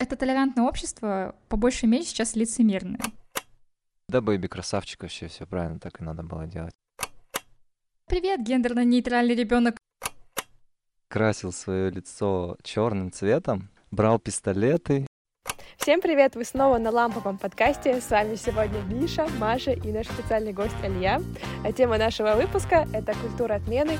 Это толерантное общество по большей мере сейчас лицемерное. Да, бэйби, красавчик вообще, все правильно, так и надо было делать. Привет, гендерно-нейтральный ребенок. Красил свое лицо черным цветом, брал пистолеты. Всем привет! Вы снова на ламповом подкасте. С вами сегодня Миша, Маша и наш специальный гость Илья. А тема нашего выпуска — это культура отмены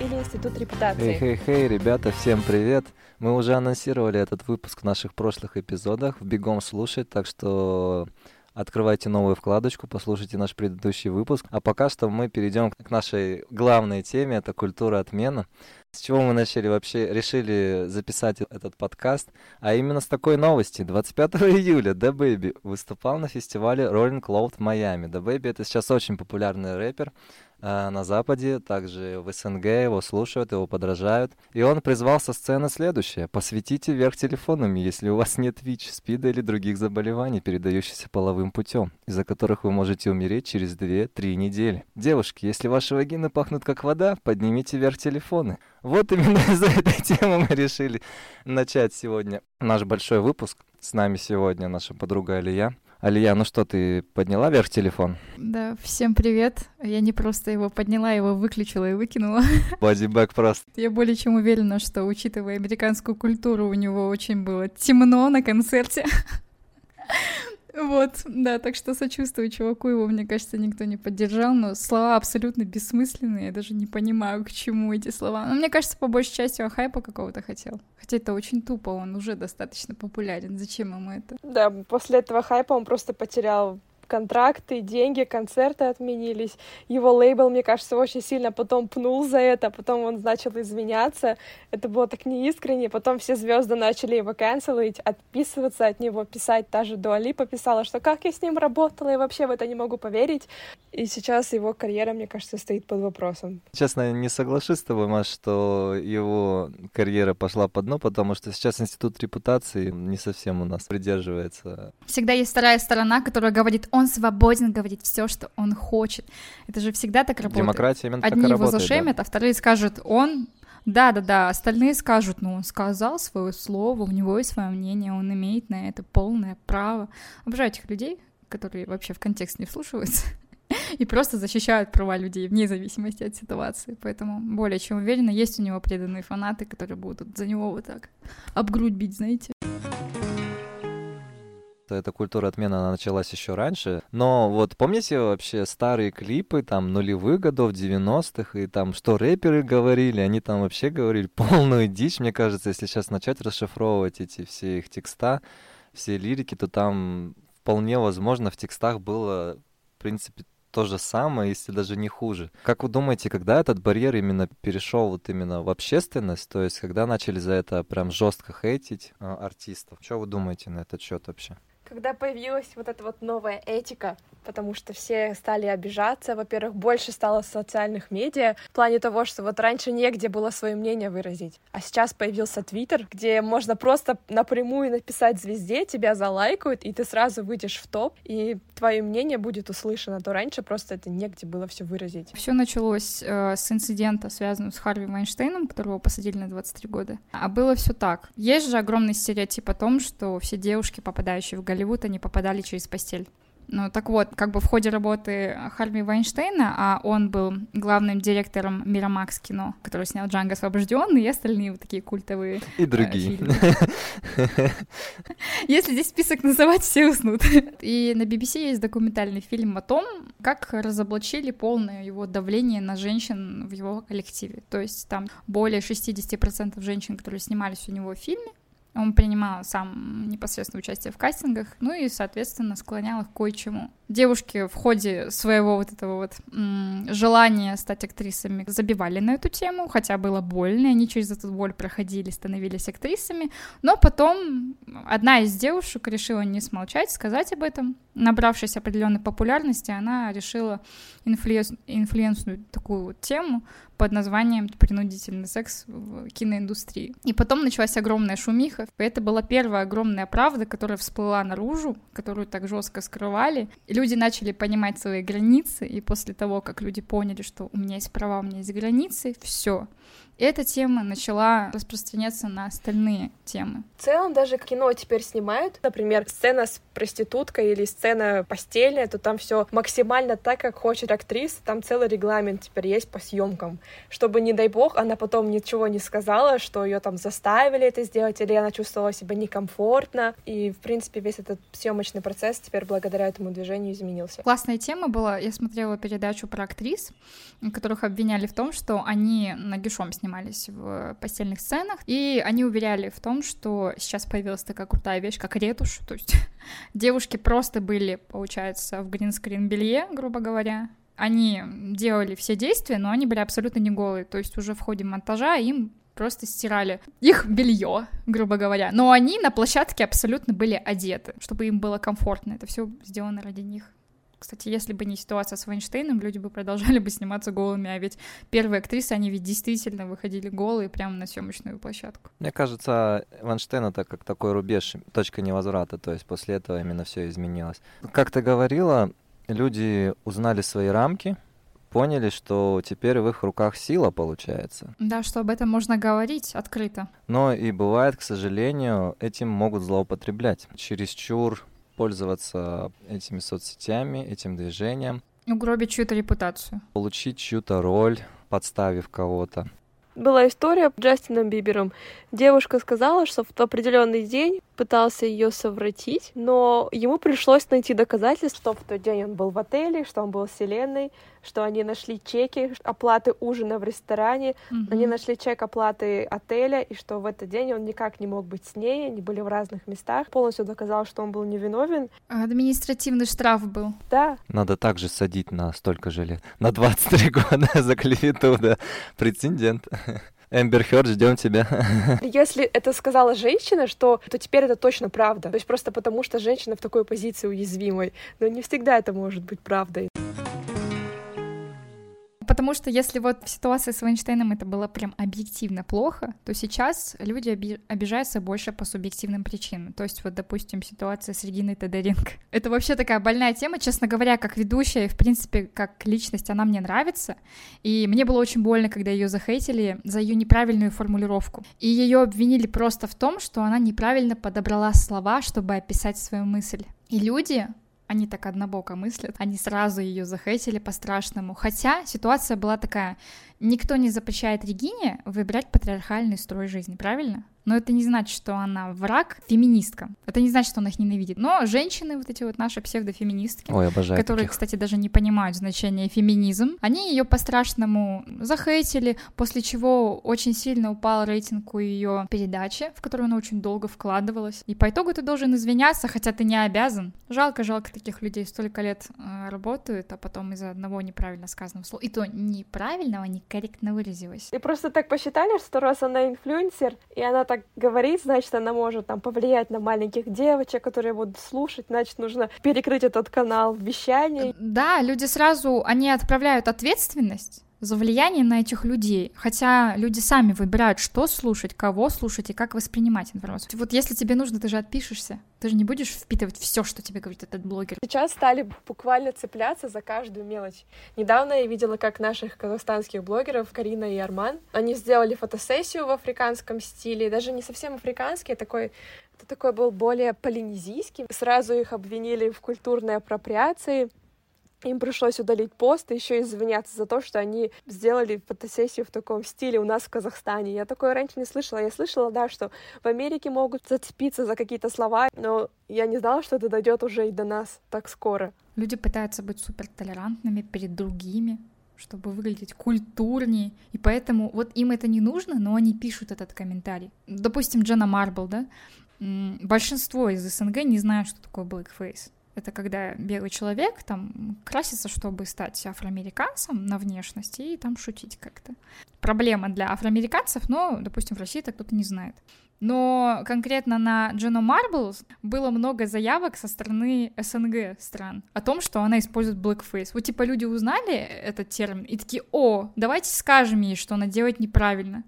или институт репутации. Эй-хей-хей, ребята, всем привет! Мы уже анонсировали этот выпуск в наших прошлых эпизодах. Бегом слушать, так что открывайте новую вкладочку, послушайте наш предыдущий выпуск. А пока что мы перейдем к нашей главной теме, это культура отмена. С чего мы начали вообще, решили записать этот подкаст, а именно с такой новости. 25 июля The Baby выступал на фестивале Rolling Loud в Майами. The Baby это сейчас очень популярный рэпер, на Западе, также в СНГ его слушают, его подражают. И он призвал со сцены следующее. Посветите вверх телефонами, если у вас нет ВИЧ, СПИДа или других заболеваний, передающихся половым путем, из-за которых вы можете умереть через 2-3 недели. Девушки, если ваши вагины пахнут как вода, поднимите вверх телефоны. Вот именно из-за этой темы мы решили начать сегодня наш большой выпуск. С нами сегодня наша подруга Алия. Алия, ну что, ты подняла вверх телефон? Да, всем привет. Я не просто его подняла, его выключила и выкинула. Бодибэк просто. Я более чем уверена, что, учитывая американскую культуру, у него очень было темно на концерте. Вот, да, так что сочувствую чуваку, его, мне кажется, никто не поддержал, но слова абсолютно бессмысленные, я даже не понимаю, к чему эти слова. Но мне кажется, по большей части он хайпа какого-то хотел. Хотя это очень тупо, он уже достаточно популярен, зачем ему это? Да, после этого хайпа он просто потерял контракты, деньги, концерты отменились. Его лейбл, мне кажется, очень сильно потом пнул за это, потом он начал извиняться. Это было так неискренне. Потом все звезды начали его канцелить, отписываться от него, писать. Та же Дуалипа писала, что как я с ним работала, я вообще в это не могу поверить. И сейчас его карьера, мне кажется, стоит под вопросом. Честно, не соглашусь с тобой, Маш, что его карьера пошла по дну, потому что сейчас институт репутации не совсем у нас придерживается. Всегда есть вторая сторона, которая говорит, он свободен говорить все, что он хочет. Это же всегда так работает. Демократия именно Одни так его работает, зашемят, да. а вторые скажут, он да-да-да, остальные скажут, ну, он сказал свое слово, у него есть свое мнение, он имеет на это полное право. Обожаю этих людей, которые вообще в контекст не вслушиваются и просто защищают права людей вне зависимости от ситуации. Поэтому более чем уверена, есть у него преданные фанаты, которые будут за него вот так об грудь бить, знаете. Эта культура отмены, она началась еще раньше. Но вот помните вообще старые клипы там нулевых годов, 90-х, и там что рэперы говорили, они там вообще говорили полную дичь, мне кажется, если сейчас начать расшифровывать эти все их текста, все лирики, то там вполне возможно в текстах было, в принципе, то же самое, если даже не хуже. Как вы думаете, когда этот барьер именно перешел вот именно в общественность, то есть когда начали за это прям жестко хейтить а, артистов? Что вы думаете на этот счет вообще? Когда появилась вот эта вот новая этика, потому что все стали обижаться, во-первых, больше стало социальных медиа, в плане того, что вот раньше негде было свое мнение выразить, а сейчас появился Твиттер, где можно просто напрямую написать звезде, тебя залайкают, и ты сразу выйдешь в топ, и твое мнение будет услышано, то раньше просто это негде было все выразить. Все началось э, с инцидента, связанного с Харви Вайнштейном, которого посадили на 23 года. А было все так. Есть же огромный стереотип о том, что все девушки, попадающие в Голливуд, они попадали через постель. Ну, так вот, как бы в ходе работы Харви Вайнштейна, а он был главным директором Мирамакс кино, который снял Джанго освобожденный и остальные вот такие культовые И э, другие. Если здесь список называть, все уснут. И на BBC есть документальный фильм о том, как разоблачили полное его давление на женщин в его коллективе. То есть там более 60% женщин, которые снимались у него в фильме, он принимал сам непосредственно участие в кастингах, ну и, соответственно, склонял их кое-чему. Девушки в ходе своего вот этого вот желания стать актрисами забивали на эту тему, хотя было больно, и они через эту боль проходили, становились актрисами, но потом одна из девушек решила не смолчать, сказать об этом. Набравшись определенной популярности, она решила influence- influence нуть такую вот тему под названием «Принудительный секс в киноиндустрии». И потом началась огромная шумиха. Это была первая огромная правда, которая всплыла наружу, которую так жестко скрывали. Люди начали понимать свои границы, и после того, как люди поняли, что у меня есть права, у меня есть границы, все. Эта тема начала распространяться на остальные темы. В целом даже кино теперь снимают, например, сцена с проституткой или сцена постельная, то там все максимально так, как хочет актриса, там целый регламент теперь есть по съемкам, чтобы, не дай бог, она потом ничего не сказала, что ее там заставили это сделать, или она чувствовала себя некомфортно, и, в принципе, весь этот съемочный процесс теперь благодаря этому движению изменился. Классная тема была, я смотрела передачу про актрис, которых обвиняли в том, что они нагишом снимались в постельных сценах, и они уверяли в том, что сейчас появилась такая крутая вещь, как ретушь, то есть девушки просто были, получается, в гринскрин белье, грубо говоря, они делали все действия, но они были абсолютно не голые, то есть уже в ходе монтажа им просто стирали их белье, грубо говоря. Но они на площадке абсолютно были одеты, чтобы им было комфортно. Это все сделано ради них. Кстати, если бы не ситуация с Вайнштейном, люди бы продолжали бы сниматься голыми, а ведь первые актрисы, они ведь действительно выходили голые прямо на съемочную площадку. Мне кажется, Вайнштейн это как такой рубеж, точка невозврата, то есть после этого именно все изменилось. Как ты говорила, люди узнали свои рамки, поняли, что теперь в их руках сила получается. Да, что об этом можно говорить открыто. Но и бывает, к сожалению, этим могут злоупотреблять. Чересчур пользоваться этими соцсетями, этим движением. Угробить чью-то репутацию. Получить чью-то роль, подставив кого-то. Была история с Джастином Бибером. Девушка сказала, что в определенный день пытался ее совратить, но ему пришлось найти доказательства, что в тот день он был в отеле, что он был с Еленой, что они нашли чеки оплаты ужина в ресторане, mm-hmm. они нашли чек оплаты отеля, и что в этот день он никак не мог быть с ней, они были в разных местах. Полностью доказал, что он был невиновен. Административный штраф был. Да. Надо также садить на столько же лет. На 23 года за клевету, да. Прецедент. Эмбер Хёрд, ждем тебя. Если это сказала женщина, что, то теперь это точно правда. То есть просто потому, что женщина в такой позиции уязвимой. Но не всегда это может быть правдой. Потому что если вот в ситуации с Вайнштейном это было прям объективно плохо, то сейчас люди оби- обижаются больше по субъективным причинам. То есть вот, допустим, ситуация с Региной Тодоренко. Это вообще такая больная тема, честно говоря, как ведущая, в принципе, как личность, она мне нравится. И мне было очень больно, когда ее захейтили за ее неправильную формулировку. И ее обвинили просто в том, что она неправильно подобрала слова, чтобы описать свою мысль. И люди они так однобоко мыслят, они сразу ее захейтили по-страшному. Хотя ситуация была такая, никто не запрещает Регине выбирать патриархальный строй жизни, правильно? но это не значит, что она враг феминисткам. Это не значит, что она их ненавидит. Но женщины, вот эти вот наши псевдофеминистки, Ой, обожаю которые, таких. кстати, даже не понимают значение феминизм, они ее по-страшному захейтили, после чего очень сильно упал рейтинг у ее передачи, в которую она очень долго вкладывалась. И по итогу ты должен извиняться, хотя ты не обязан. Жалко, жалко таких людей столько лет э, работают, а потом из-за одного неправильно сказанного слова. И то неправильного, некорректно выразилась. И просто так посчитали, что раз она инфлюенсер, и она так говорит, значит, она может там повлиять на маленьких девочек, которые будут слушать, значит, нужно перекрыть этот канал вещания. Да, люди сразу, они отправляют ответственность за влияние на этих людей. Хотя люди сами выбирают, что слушать, кого слушать и как воспринимать информацию. Вот если тебе нужно, ты же отпишешься. Ты же не будешь впитывать все, что тебе говорит этот блогер. Сейчас стали буквально цепляться за каждую мелочь. Недавно я видела, как наших казахстанских блогеров Карина и Арман, они сделали фотосессию в африканском стиле, даже не совсем африканский, а такой это такой был более полинезийский. Сразу их обвинили в культурной апроприации. Им пришлось удалить пост и еще извиняться за то, что они сделали фотосессию в таком стиле у нас в Казахстане. Я такое раньше не слышала. Я слышала, да, что в Америке могут зацепиться за какие-то слова, но я не знала, что это дойдет уже и до нас так скоро. Люди пытаются быть супер толерантными перед другими, чтобы выглядеть культурнее, и поэтому вот им это не нужно, но они пишут этот комментарий. Допустим, Джена Марбл, да, большинство из СНГ не знают, что такое blackface. Это когда белый человек там красится, чтобы стать афроамериканцем на внешности и там шутить как-то. Проблема для афроамериканцев, но, допустим, в России это кто-то не знает. Но конкретно на Джену Марблс было много заявок со стороны СНГ стран о том, что она использует blackface. Вот типа люди узнали этот термин и такие, о, давайте скажем ей, что она делает неправильно.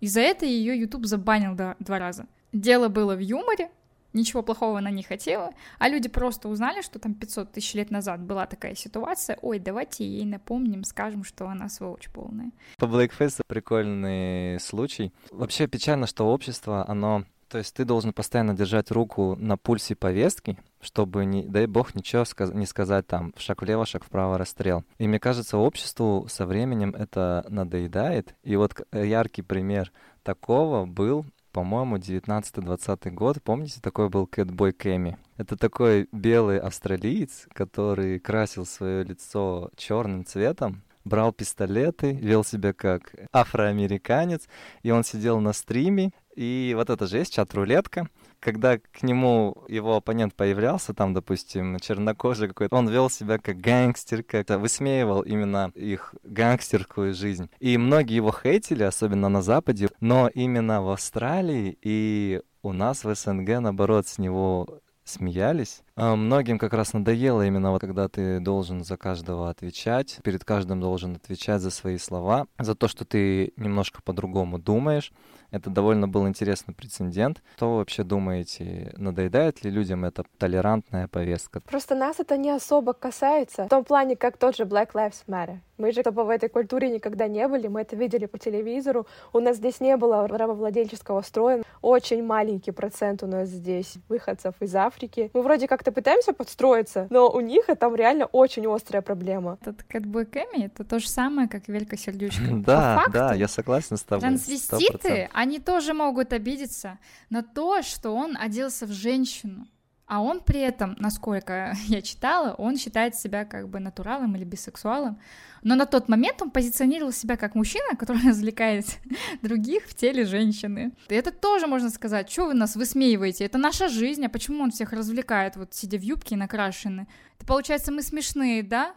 И за это ее YouTube забанил два раза. Дело было в юморе, ничего плохого она не хотела, а люди просто узнали, что там 500 тысяч лет назад была такая ситуация, ой, давайте ей напомним, скажем, что она сволочь полная. По Blackface прикольный случай. Вообще печально, что общество, оно то есть ты должен постоянно держать руку на пульсе повестки, чтобы, не, дай бог, ничего сказ- не сказать там, шаг влево, шаг вправо, расстрел. И мне кажется, обществу со временем это надоедает. И вот яркий пример такого был по-моему, 19-20 год. Помните, такой был Кэтбой Кэми? Это такой белый австралиец, который красил свое лицо черным цветом, брал пистолеты, вел себя как афроамериканец, и он сидел на стриме, и вот это же есть чат-рулетка, когда к нему его оппонент появлялся, там, допустим, чернокожий какой-то, он вел себя как гангстер, как-то высмеивал именно их гангстерскую жизнь. И многие его хейтили, особенно на Западе, но именно в Австралии и у нас в СНГ, наоборот, с него смеялись. А многим как раз надоело именно вот когда ты должен за каждого отвечать, перед каждым должен отвечать за свои слова, за то, что ты немножко по-другому думаешь. Это довольно был интересный прецедент. Что вы вообще думаете, надоедает ли людям эта толерантная повестка? Просто нас это не особо касается. В том плане, как тот же Black Lives Matter. Мы же типа в этой культуре никогда не были, мы это видели по телевизору. У нас здесь не было рабовладельческого строя. Очень маленький процент у нас здесь выходцев из Африки. Мы вроде как-то пытаемся подстроиться, но у них это там реально очень острая проблема. Этот Кэтбой Кэми — это то же самое, как Велька Сердючка. Да, да, я согласен с тобой. Трансвеститы, они тоже могут обидеться на то, что он оделся в женщину. А он при этом, насколько я читала, он считает себя как бы натуралом или бисексуалом. Но на тот момент он позиционировал себя как мужчина, который развлекает других в теле женщины. И это тоже можно сказать, что вы нас высмеиваете? Это наша жизнь, а почему он всех развлекает, вот сидя в юбке и накрашены? Это получается, мы смешные, да?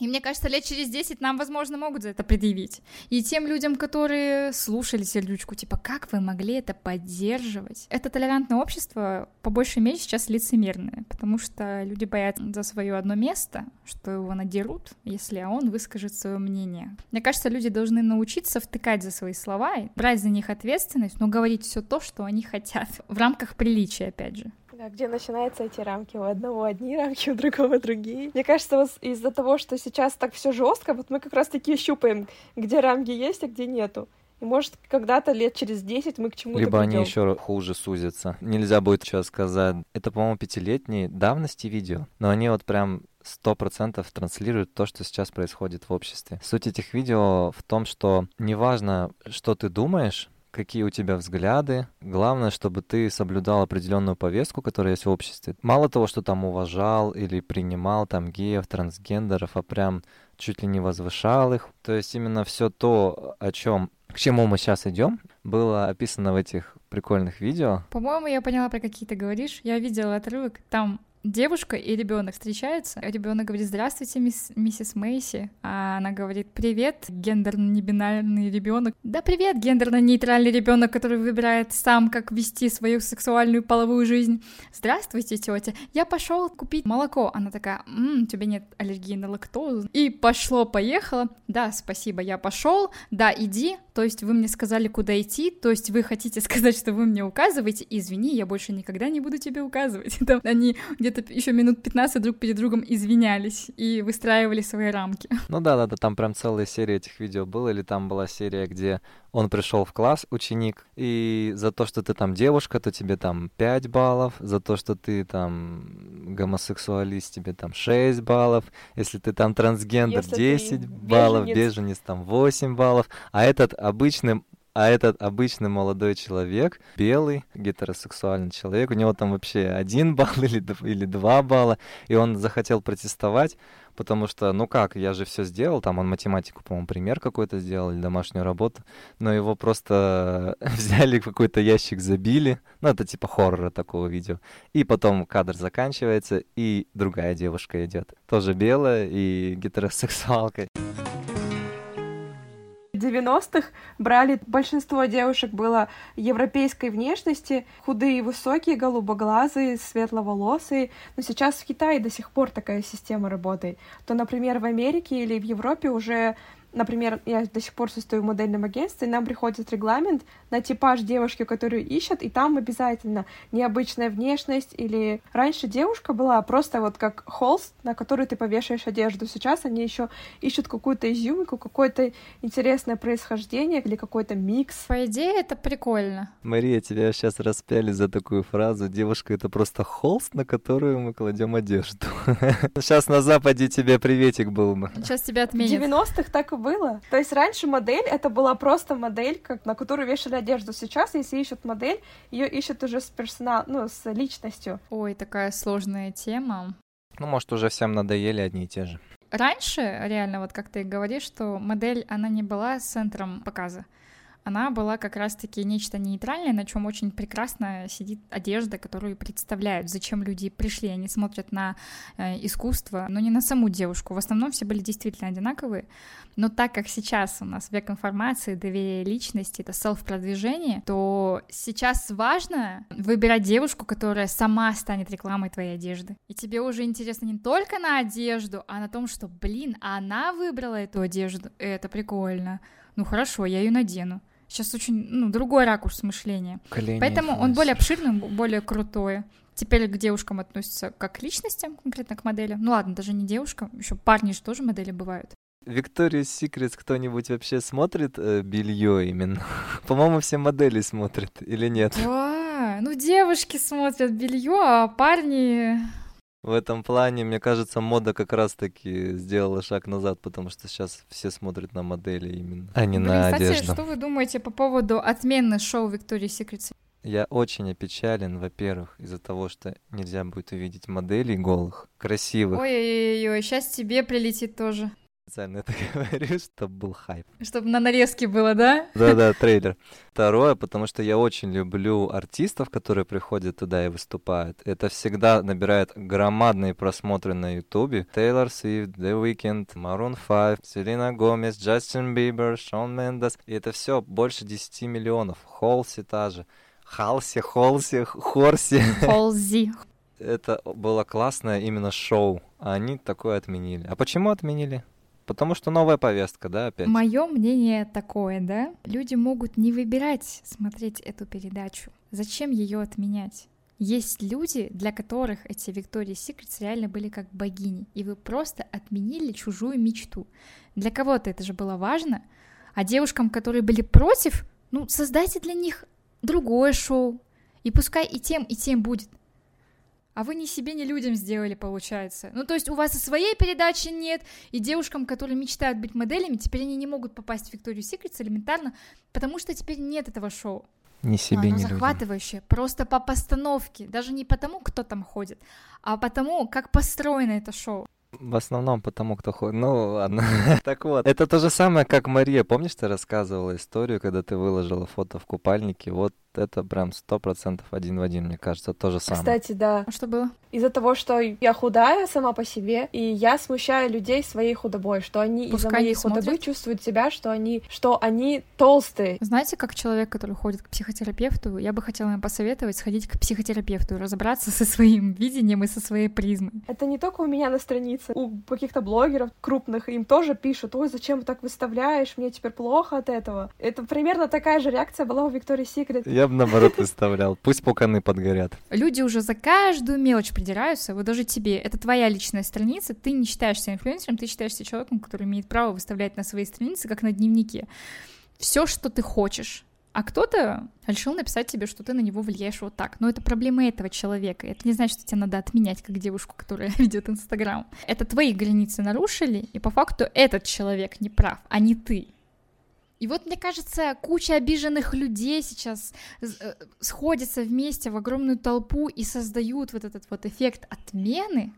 И мне кажется, лет через 10 нам, возможно, могут за это предъявить. И тем людям, которые слушали сердючку, типа, как вы могли это поддерживать? Это толерантное общество по большей мере сейчас лицемерное, потому что люди боятся за свое одно место, что его надерут, если он выскажет свое мнение. Мне кажется, люди должны научиться втыкать за свои слова, брать за них ответственность, но говорить все то, что они хотят, в рамках приличия, опять же. Да, где начинаются эти рамки? У одного одни рамки, у другого другие. Мне кажется, вот из-за того, что сейчас так все жестко, вот мы как раз таки щупаем, где рамки есть, а где нету. И может, когда-то лет через 10 мы к чему-то Либо придем. они еще хуже сузятся. Нельзя будет сейчас сказать. Это, по-моему, пятилетней давности видео. Но они вот прям сто процентов транслируют то, что сейчас происходит в обществе. Суть этих видео в том, что неважно, что ты думаешь, какие у тебя взгляды. Главное, чтобы ты соблюдал определенную повестку, которая есть в обществе. Мало того, что там уважал или принимал там геев, трансгендеров, а прям чуть ли не возвышал их. То есть именно все то, о чем к чему мы сейчас идем, было описано в этих прикольных видео. По-моему, я поняла, про какие ты говоришь. Я видела отрывок, там девушка и ребенок встречаются. Ребенок говорит «Здравствуйте, мисс, миссис Мэйси», а она говорит «Привет, гендерно-небинарный ребенок». Да привет, гендерно-нейтральный ребенок, который выбирает сам, как вести свою сексуальную половую жизнь. Здравствуйте, тетя. Я пошел купить молоко. Она такая, М, у тебя нет аллергии на лактозу. И пошло-поехало. Да, спасибо, я пошел. Да, иди. То есть вы мне сказали, куда идти. То есть вы хотите сказать, что вы мне указываете. Извини, я больше никогда не буду тебе указывать. Там они где-то еще минут 15 друг перед другом извинялись и выстраивали свои рамки. Ну да, да, да, там прям целая серия этих видео было, или там была серия, где он пришел в класс, ученик, и за то, что ты там девушка, то тебе там 5 баллов, за то, что ты там гомосексуалист, тебе там 6 баллов, если ты там трансгендер, Если 10 ты баллов, беженец. беженец там 8 баллов, а этот обычный а этот обычный молодой человек, белый, гетеросексуальный человек, у него там вообще один балл или, или два балла, и он захотел протестовать, потому что, ну как, я же все сделал, там он математику, по-моему, пример какой-то сделал или домашнюю работу, но его просто взяли в какой-то ящик, забили, ну это типа хоррора такого видео, и потом кадр заканчивается, и другая девушка идет, тоже белая и гетеросексуалка. В 90-х брали, большинство девушек было европейской внешности, худые, высокие, голубоглазые, светловолосые. Но сейчас в Китае до сих пор такая система работает. То, например, в Америке или в Европе уже например, я до сих пор состою в модельном агентстве, и нам приходит регламент на типаж девушки, которую ищут, и там обязательно необычная внешность или... Раньше девушка была просто вот как холст, на который ты повешаешь одежду. Сейчас они еще ищут какую-то изюминку, какое-то интересное происхождение или какой-то микс. По идее, это прикольно. Мария, тебя сейчас распяли за такую фразу. Девушка — это просто холст, на которую мы кладем одежду. Сейчас на Западе тебе приветик был бы. Сейчас тебя отменят. В 90-х так и было. То есть раньше модель — это была просто модель, как, на которую вешали одежду. Сейчас, если ищут модель, ее ищут уже с персонал, ну, с личностью. Ой, такая сложная тема. Ну, может, уже всем надоели одни и те же. Раньше, реально, вот как ты говоришь, что модель, она не была центром показа она была как раз-таки нечто нейтральное, на чем очень прекрасно сидит одежда, которую представляют, зачем люди пришли. Они смотрят на э, искусство, но не на саму девушку. В основном все были действительно одинаковые. Но так как сейчас у нас век информации, доверие личности, это селф-продвижение, то сейчас важно выбирать девушку, которая сама станет рекламой твоей одежды. И тебе уже интересно не только на одежду, а на том, что, блин, она выбрала эту одежду. Это прикольно. Ну хорошо, я ее надену. Сейчас очень, ну, другой ракурс мышления. Колени Поэтому он более обширный, более крутой. Теперь к девушкам относятся как к личностям, конкретно к модели. Ну ладно, даже не девушкам, еще парни же тоже модели бывают. Виктория Секрет кто-нибудь вообще смотрит э, белье именно? По-моему, все модели смотрят или нет? Да, ну девушки смотрят белье, а парни в этом плане, мне кажется, мода как раз-таки сделала шаг назад, потому что сейчас все смотрят на модели именно, а не Блин, на кстати, одежду. что вы думаете по поводу отмены шоу Виктории Секрет? Я очень опечален, во-первых, из-за того, что нельзя будет увидеть моделей голых, красивых. Ой-ой-ой, сейчас тебе прилетит тоже специально это говорю, чтобы был хайп. Чтобы на нарезке было, да? Да-да, трейлер. Второе, потому что я очень люблю артистов, которые приходят туда и выступают. Это всегда набирает громадные просмотры на Ютубе. Тейлор Свифт, The Weeknd, Maroon 5, Селина Гомес, Джастин Бибер, Шон Мендес. И это все больше 10 миллионов. Холси та же. Халси, Холси, Хорси. Холзи. Это было классное именно шоу, а они такое отменили. А почему отменили? Потому что новая повестка, да, опять? Мое мнение такое, да? Люди могут не выбирать смотреть эту передачу. Зачем ее отменять? Есть люди, для которых эти Виктории Секретс реально были как богини, и вы просто отменили чужую мечту. Для кого-то это же было важно, а девушкам, которые были против, ну, создайте для них другое шоу, и пускай и тем, и тем будет а вы ни себе, ни людям сделали, получается. Ну, то есть у вас и своей передачи нет, и девушкам, которые мечтают быть моделями, теперь они не могут попасть в Викторию Секретс элементарно, потому что теперь нет этого шоу. Ни себе, Оно ни захватывающее, людям. просто по постановке, даже не потому, кто там ходит, а потому, как построено это шоу. В основном потому, кто ходит. Ну, ладно. так вот, это то же самое, как Мария. Помнишь, ты рассказывала историю, когда ты выложила фото в купальнике? Вот это прям сто процентов один в один, мне кажется, то же самое. Кстати, да. А что было? Из-за того, что я худая сама по себе, и я смущаю людей своей худобой, что они из-за моей худобы смотрят. чувствуют себя, что они, что они толстые. Знаете, как человек, который ходит к психотерапевту, я бы хотела им посоветовать сходить к психотерапевту и разобраться со своим видением и со своей призмой. Это не только у меня на странице, у каких-то блогеров крупных, им тоже пишут, ой, зачем ты так выставляешь, мне теперь плохо от этого. Это примерно такая же реакция была у Виктории Секрет. Я бы наоборот выставлял. Пусть пуканы подгорят. Люди уже за каждую мелочь придираются. Вот даже тебе. Это твоя личная страница. Ты не считаешься инфлюенсером, ты считаешься человеком, который имеет право выставлять на своей странице, как на дневнике. Все, что ты хочешь. А кто-то решил написать тебе, что ты на него влияешь вот так. Но это проблема этого человека. Это не значит, что тебе надо отменять как девушку, которая ведет Инстаграм. Это твои границы нарушили, и по факту этот человек не прав, а не ты. И вот, мне кажется, куча обиженных людей сейчас э, сходятся вместе в огромную толпу и создают вот этот вот эффект отмены,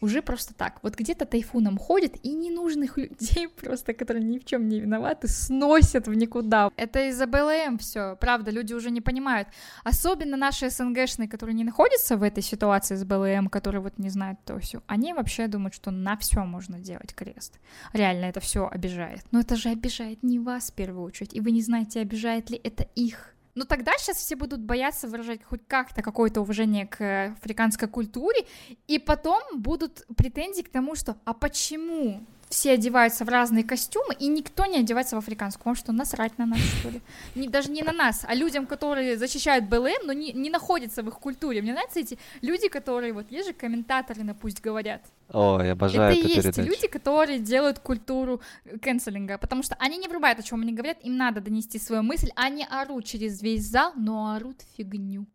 уже просто так. Вот где-то тайфуном ходит, и ненужных людей просто, которые ни в чем не виноваты, сносят в никуда. Это из-за БЛМ все, правда, люди уже не понимают. Особенно наши СНГшные, которые не находятся в этой ситуации с БЛМ, которые вот не знают то все, они вообще думают, что на все можно делать крест. Реально это все обижает. Но это же обижает не вас в первую очередь, и вы не знаете, обижает ли это их. Но тогда сейчас все будут бояться выражать хоть как-то какое-то уважение к африканской культуре, и потом будут претензии к тому, что «а почему все одеваются в разные костюмы, и никто не одевается в африканскую. Вам что, насрать на нас, что ли? Не, даже не на нас, а людям, которые защищают БЛМ, но не, не находятся в их культуре. Мне нравятся эти люди, которые, вот, есть же комментаторы на «Пусть говорят». О, я обожаю Это эту и есть передачу. люди, которые делают культуру канцелинга, потому что они не врубают, о чем они говорят, им надо донести свою мысль, они орут через весь зал, но орут фигню.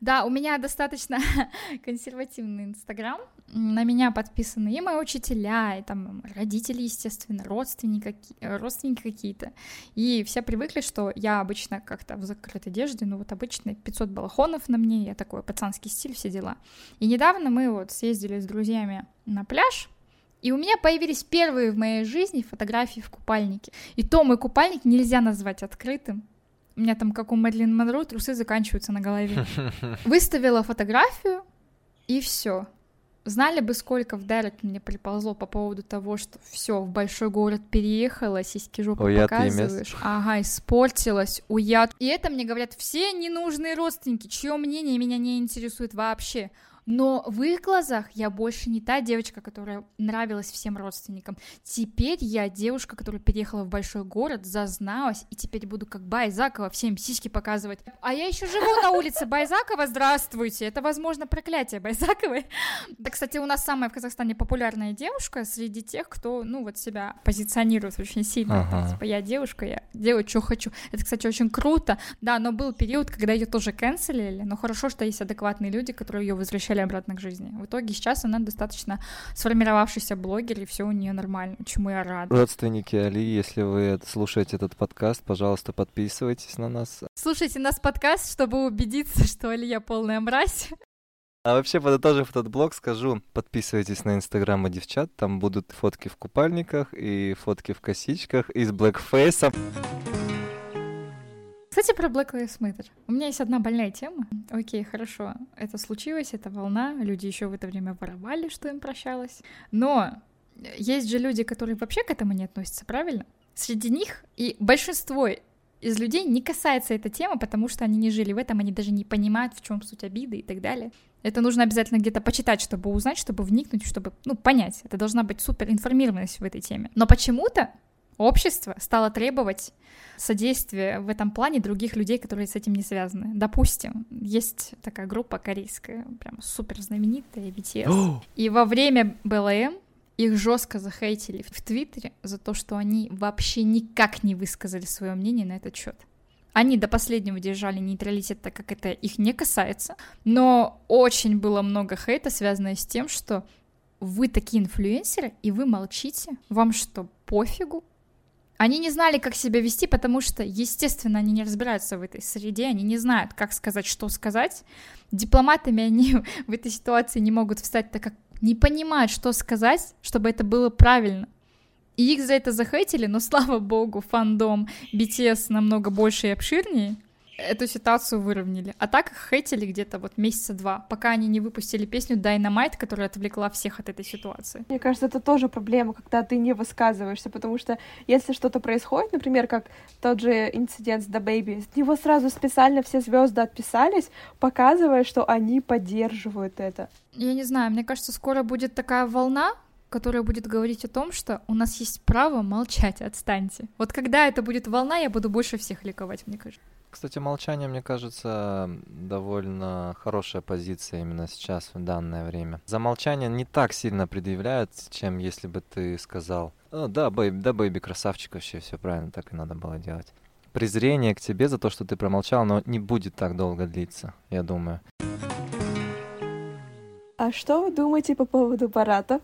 Да, у меня достаточно консервативный инстаграм, на меня подписаны и мои учителя, и там родители, естественно, родственники, э, родственники какие-то, и все привыкли, что я обычно как-то в закрытой одежде, ну вот обычно 500 балахонов на мне, я такой пацанский стиль, все дела. И недавно мы вот съездили с друзьями на пляж, и у меня появились первые в моей жизни фотографии в купальнике. И то мой купальник нельзя назвать открытым. У меня там, как у Мэрилин Монро, трусы заканчиваются на голове. Выставила фотографию, и все. Знали бы, сколько в директ мне приползло по поводу того, что все в большой город переехала, сиськи жопу Уятые показываешь. Ага, испортилась, уят. И это мне говорят все ненужные родственники, чье мнение меня не интересует вообще. Но в их глазах я больше не та девочка, которая нравилась всем родственникам. Теперь я девушка, которая переехала в большой город, зазналась, и теперь буду как Байзакова всем сиськи показывать. А я еще живу на улице Байзакова, здравствуйте. Это, возможно, проклятие Байзаковой. Да, кстати, у нас самая в Казахстане популярная девушка среди тех, кто, ну, вот себя позиционирует очень сильно. Ага. Типа, я девушка, я делаю, что хочу. Это, кстати, очень круто. Да, но был период, когда ее тоже канцелили, но хорошо, что есть адекватные люди, которые ее возвращали обратно к жизни. В итоге сейчас она достаточно сформировавшийся блогер, и все у нее нормально, чему я рада. Родственники Али, если вы слушаете этот подкаст, пожалуйста, подписывайтесь на нас. Слушайте нас подкаст, чтобы убедиться, что Алия полная мразь. А вообще, подытожив этот блог, скажу, подписывайтесь на инстаграмы девчат, там будут фотки в купальниках и фотки в косичках и с блэкфейсом. Кстати, про Black Lives Matter. У меня есть одна больная тема. Окей, хорошо, это случилось, это волна, люди еще в это время воровали, что им прощалось. Но есть же люди, которые вообще к этому не относятся, правильно? Среди них и большинство из людей не касается эта тема, потому что они не жили в этом, они даже не понимают, в чем суть обиды и так далее. Это нужно обязательно где-то почитать, чтобы узнать, чтобы вникнуть, чтобы, ну, понять. Это должна быть супер информированность в этой теме. Но почему-то общество стало требовать содействия в этом плане других людей, которые с этим не связаны. Допустим, есть такая группа корейская, прям супер знаменитая, BTS. И во время БЛМ их жестко захейтили в Твиттере за то, что они вообще никак не высказали свое мнение на этот счет. Они до последнего держали нейтралитет, так как это их не касается. Но очень было много хейта, связанное с тем, что вы такие инфлюенсеры, и вы молчите. Вам что, пофигу? Они не знали, как себя вести, потому что, естественно, они не разбираются в этой среде, они не знают, как сказать, что сказать. Дипломатами они в этой ситуации не могут встать, так как не понимают, что сказать, чтобы это было правильно. И их за это захейтили, но, слава богу, фандом BTS намного больше и обширнее, эту ситуацию выровняли. А так их хейтили где-то вот месяца два, пока они не выпустили песню Dynamite, которая отвлекла всех от этой ситуации. Мне кажется, это тоже проблема, когда ты не высказываешься, потому что если что-то происходит, например, как тот же инцидент с The Baby, с него сразу специально все звезды отписались, показывая, что они поддерживают это. Я не знаю, мне кажется, скоро будет такая волна, которая будет говорить о том, что у нас есть право молчать, отстаньте. Вот когда это будет волна, я буду больше всех ликовать, мне кажется. Кстати, молчание, мне кажется, довольно хорошая позиция именно сейчас, в данное время. За молчание не так сильно предъявляют, чем если бы ты сказал, «О, да, baby, да, baby, красавчик вообще, все правильно, так и надо было делать. Презрение к тебе за то, что ты промолчал, но не будет так долго длиться, я думаю. А что вы думаете по поводу парада?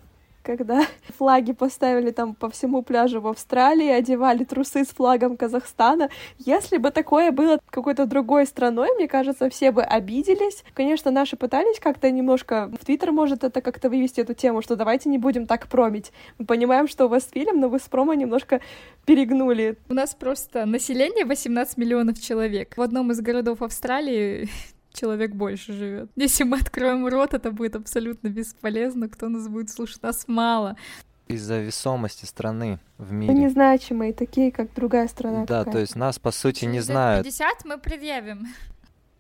Когда флаги поставили там по всему пляжу в Австралии, одевали трусы с флагом Казахстана. Если бы такое было какой-то другой страной, мне кажется, все бы обиделись. Конечно, наши пытались как-то немножко... В Твиттер может это как-то вывести эту тему, что давайте не будем так промить. Мы понимаем, что у вас фильм, но вы с промо немножко перегнули. У нас просто население 18 миллионов человек. В одном из городов Австралии человек больше живет. Если мы откроем рот, это будет абсолютно бесполезно. Кто нас будет слушать? Нас мало. Из-за весомости страны в Мы мире. незначимые, такие, как другая страна Да, какая-то. то есть нас, по сути, не знают. 50 мы предъявим.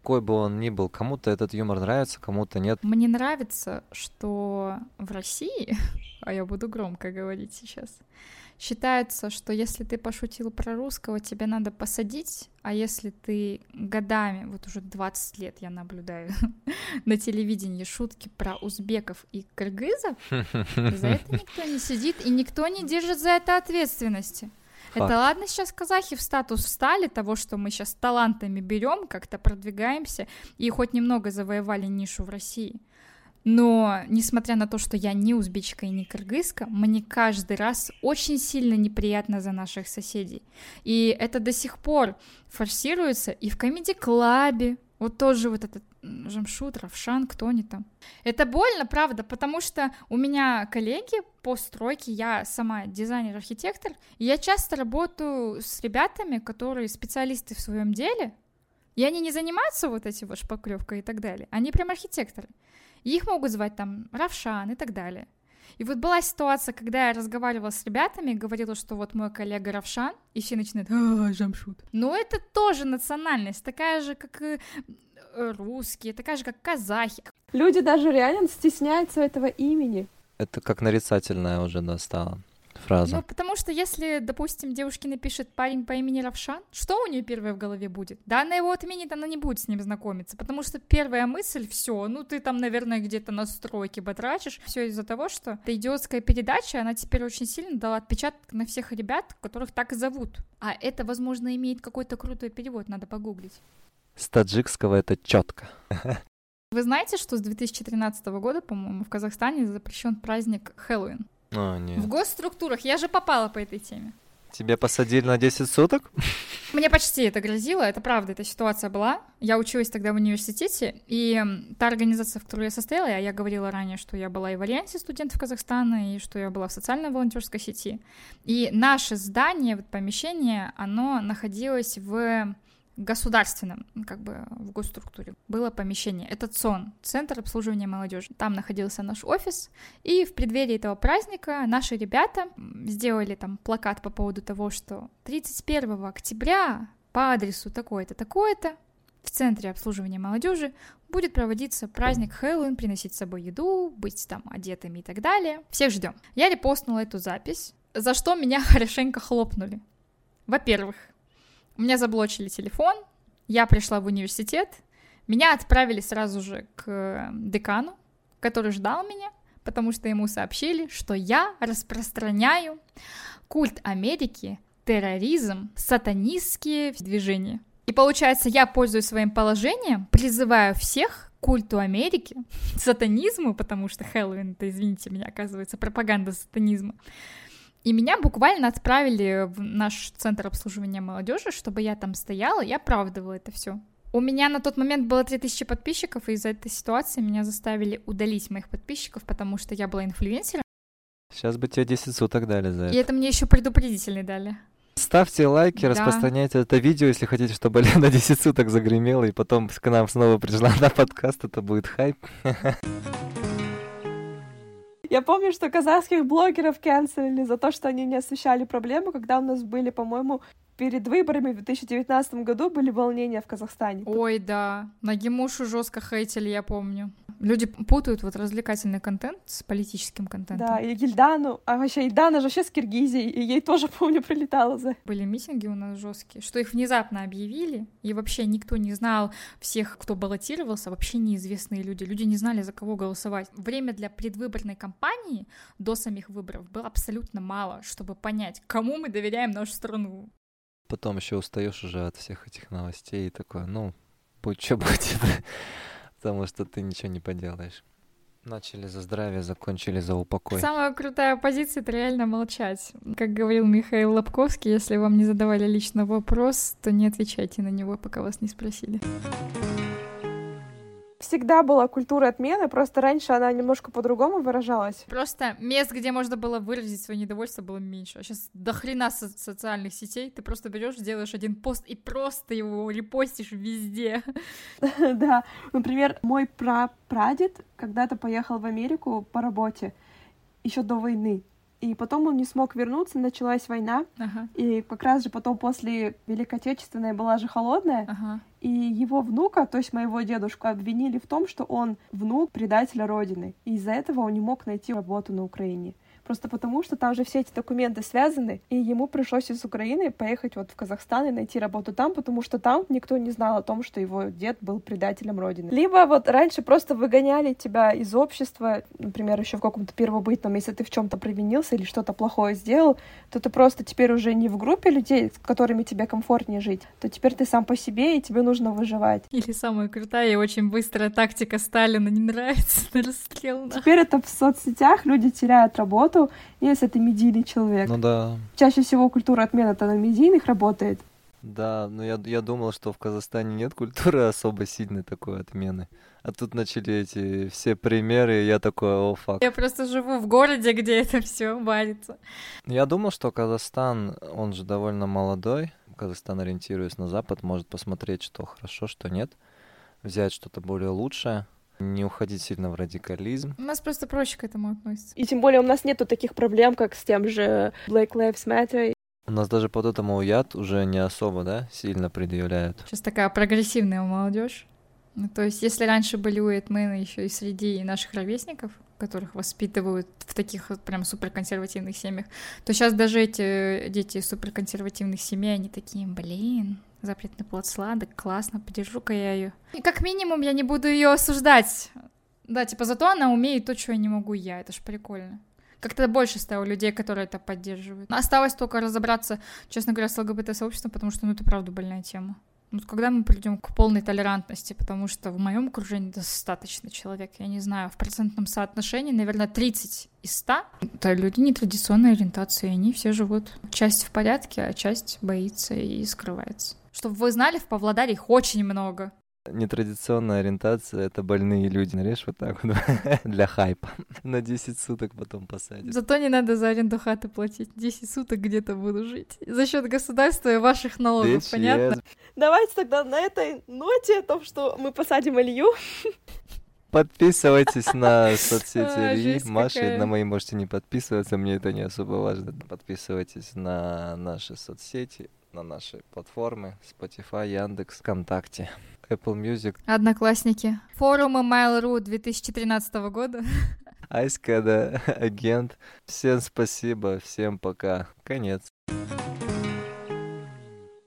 какой бы он ни был, кому-то этот юмор нравится, кому-то нет. Мне нравится, что в России, а я буду громко говорить сейчас, считается, что если ты пошутил про русского, тебя надо посадить, а если ты годами, вот уже 20 лет я наблюдаю на телевидении шутки про узбеков и кыргызов, за это никто не сидит и никто не держит за это ответственности. Факт. Это ладно, сейчас казахи в статус встали того, что мы сейчас талантами берем, как-то продвигаемся и хоть немного завоевали нишу в России. Но, несмотря на то, что я не узбечка и не кыргызка, мне каждый раз очень сильно неприятно за наших соседей. И это до сих пор форсируется и в комедий-клабе. Вот тоже вот этот Жамшут, Равшан, кто они там. Это больно, правда, потому что у меня коллеги по стройке, я сама дизайнер-архитектор, и я часто работаю с ребятами, которые специалисты в своем деле, и они не занимаются вот этим вот шпаклевкой и так далее, они прям архитекторы. И их могут звать там Равшан и так далее. И вот была ситуация, когда я разговаривала с ребятами, говорила, что вот мой коллега Равшан, и все начинают, а, Жамшут. Но это тоже национальность, такая же, как и э, русские, такая же, как казахи. Люди даже реально стесняются этого имени. Это как нарицательное уже достало фраза. Ну, потому что если, допустим, девушке напишет парень по имени Равшан, что у нее первое в голове будет? Да, она его отменит, она не будет с ним знакомиться, потому что первая мысль, все, ну ты там, наверное, где-то на стройке потрачишь. Все из-за того, что эта идиотская передача, она теперь очень сильно дала отпечаток на всех ребят, которых так и зовут. А это, возможно, имеет какой-то крутой перевод, надо погуглить. С таджикского это четко. Вы знаете, что с 2013 года, по-моему, в Казахстане запрещен праздник Хэллоуин? А, нет. В госструктурах. Я же попала по этой теме. Тебя посадили на 10 суток? Мне почти это грозило, это правда, эта ситуация была. Я училась тогда в университете, и та организация, в которой я состояла, я говорила ранее, что я была и в Альянсе студентов Казахстана, и что я была в социальной волонтерской сети. И наше здание, вот помещение, оно находилось в государственном, как бы в госструктуре, было помещение. Это ЦОН, Центр обслуживания молодежи. Там находился наш офис, и в преддверии этого праздника наши ребята сделали там плакат по поводу того, что 31 октября по адресу такой-то, такой-то в Центре обслуживания молодежи будет проводиться праздник Хэллоуин, приносить с собой еду, быть там одетыми и так далее. Всех ждем. Я репостнула эту запись, за что меня хорошенько хлопнули. Во-первых, у меня заблочили телефон, я пришла в университет, меня отправили сразу же к декану, который ждал меня, потому что ему сообщили, что я распространяю культ Америки, терроризм, сатанистские движения. И получается, я пользуюсь своим положением, призываю всех к культу Америки, сатанизму, потому что Хэллоуин, это, извините меня, оказывается, пропаганда сатанизма, и меня буквально отправили в наш центр обслуживания молодежи, чтобы я там стояла и оправдывала это все. У меня на тот момент было 3000 подписчиков, и из-за этой ситуации меня заставили удалить моих подписчиков, потому что я была инфлюенсером. Сейчас бы тебе 10 суток дали за это. И это мне еще предупредительный дали. Ставьте лайки, да. распространяйте это видео, если хотите, чтобы Лена 10 суток загремела, и потом к нам снова пришла на подкаст, это будет хайп. Я помню, что казахских блогеров канцелили за то, что они не освещали проблему, когда у нас были, по-моему, перед выборами в 2019 году были волнения в Казахстане. Ой, да. Нагимушу жестко хейтили, я помню. Люди путают вот развлекательный контент с политическим контентом. Да, и Гильдану, а вообще Ильдана же вообще с Киргизией, и ей тоже, помню, прилетало за... Были митинги у нас жесткие, что их внезапно объявили, и вообще никто не знал всех, кто баллотировался, вообще неизвестные люди. Люди не знали, за кого голосовать. Время для предвыборной кампании до самих выборов было абсолютно мало, чтобы понять, кому мы доверяем нашу страну. Потом еще устаешь уже от всех этих новостей и такое, ну, будь что будет потому что ты ничего не поделаешь. Начали за здравие, закончили за упокой. Самая крутая позиция — это реально молчать. Как говорил Михаил Лобковский, если вам не задавали лично вопрос, то не отвечайте на него, пока вас не спросили всегда была культура отмены, просто раньше она немножко по-другому выражалась. Просто мест, где можно было выразить свое недовольство, было меньше. А сейчас до хрена со- социальных сетей, ты просто берешь, делаешь один пост и просто его репостишь везде. Да, например, мой пра прадед когда-то поехал в Америку по работе, еще до войны. И потом он не смог вернуться, началась война. Ага. И как раз же потом после Великой Отечественной была же холодная. Ага. И его внука, то есть моего дедушку, обвинили в том, что он внук предателя Родины. И из-за этого он не мог найти работу на Украине. Просто потому, что там же все эти документы связаны, и ему пришлось из Украины поехать вот в Казахстан и найти работу там, потому что там никто не знал о том, что его дед был предателем Родины. Либо вот раньше просто выгоняли тебя из общества, например, еще в каком-то первобытном, если ты в чем-то провинился или что-то плохое сделал, то ты просто теперь уже не в группе людей, с которыми тебе комфортнее жить, то теперь ты сам по себе, и тебе нужно выживать. Или самая крутая и очень быстрая тактика Сталина не нравится на расстрел. нахуй. Теперь это в соцсетях люди теряют работу, если ты медийный человек. Ну да, Чаще всего культура отмена-то на медийных работает. да, но я, я думал, что в Казахстане нет культуры особо сильной такой отмены. А тут начали эти все примеры, и я такой, о, фак. Я просто живу в городе, где это все варится. Я думал, что Казахстан, он же довольно молодой. Казахстан, ориентируясь на Запад, может посмотреть, что хорошо, что нет. Взять что-то более лучшее. Не уходить сильно в радикализм. У нас просто проще к этому относится. И тем более у нас нету таких проблем, как с тем же Black Lives Matter. У нас даже под этому яд уже не особо, да, сильно предъявляют. Сейчас такая прогрессивная молодежь. Ну, то есть, если раньше были уэтмены еще и среди наших ровесников, которых воспитывают в таких вот прям суперконсервативных семьях, то сейчас даже эти дети из суперконсервативных семей, они такие, блин, запретный плод сладок, классно, подержу-ка я ее. И как минимум я не буду ее осуждать. Да, типа зато она умеет то, чего не могу я, это ж прикольно. Как-то больше стало людей, которые это поддерживают. Осталось только разобраться, честно говоря, с ЛГБТ-сообществом, потому что, ну, это правда больная тема. Вот когда мы придем к полной толерантности, потому что в моем окружении достаточно человек, я не знаю, в процентном соотношении, наверное, 30 из 100 это люди нетрадиционной ориентации, они все живут. Часть в порядке, а часть боится и скрывается. Чтобы вы знали, в Павлодаре их очень много. Нетрадиционная ориентация — это больные люди. Нарежь вот так вот для хайпа. На 10 суток потом посадят. Зато не надо за аренду хаты платить. 10 суток где-то буду жить. За счет государства и ваших налогов, Bitch, понятно? yes. Давайте тогда на этой ноте о том, что мы посадим Илью. Подписывайтесь на соцсети А, Ильи, жесть Маши. какая. На мои можете не подписываться, мне это не особо важно. Подписывайтесь на наши соцсети, на наши платформы Spotify, Яндекс, ВКонтакте, Apple Music, Одноклассники. Форумы Mail.ru 2013 года. Айска, да, агент. Всем спасибо, всем пока. Конец.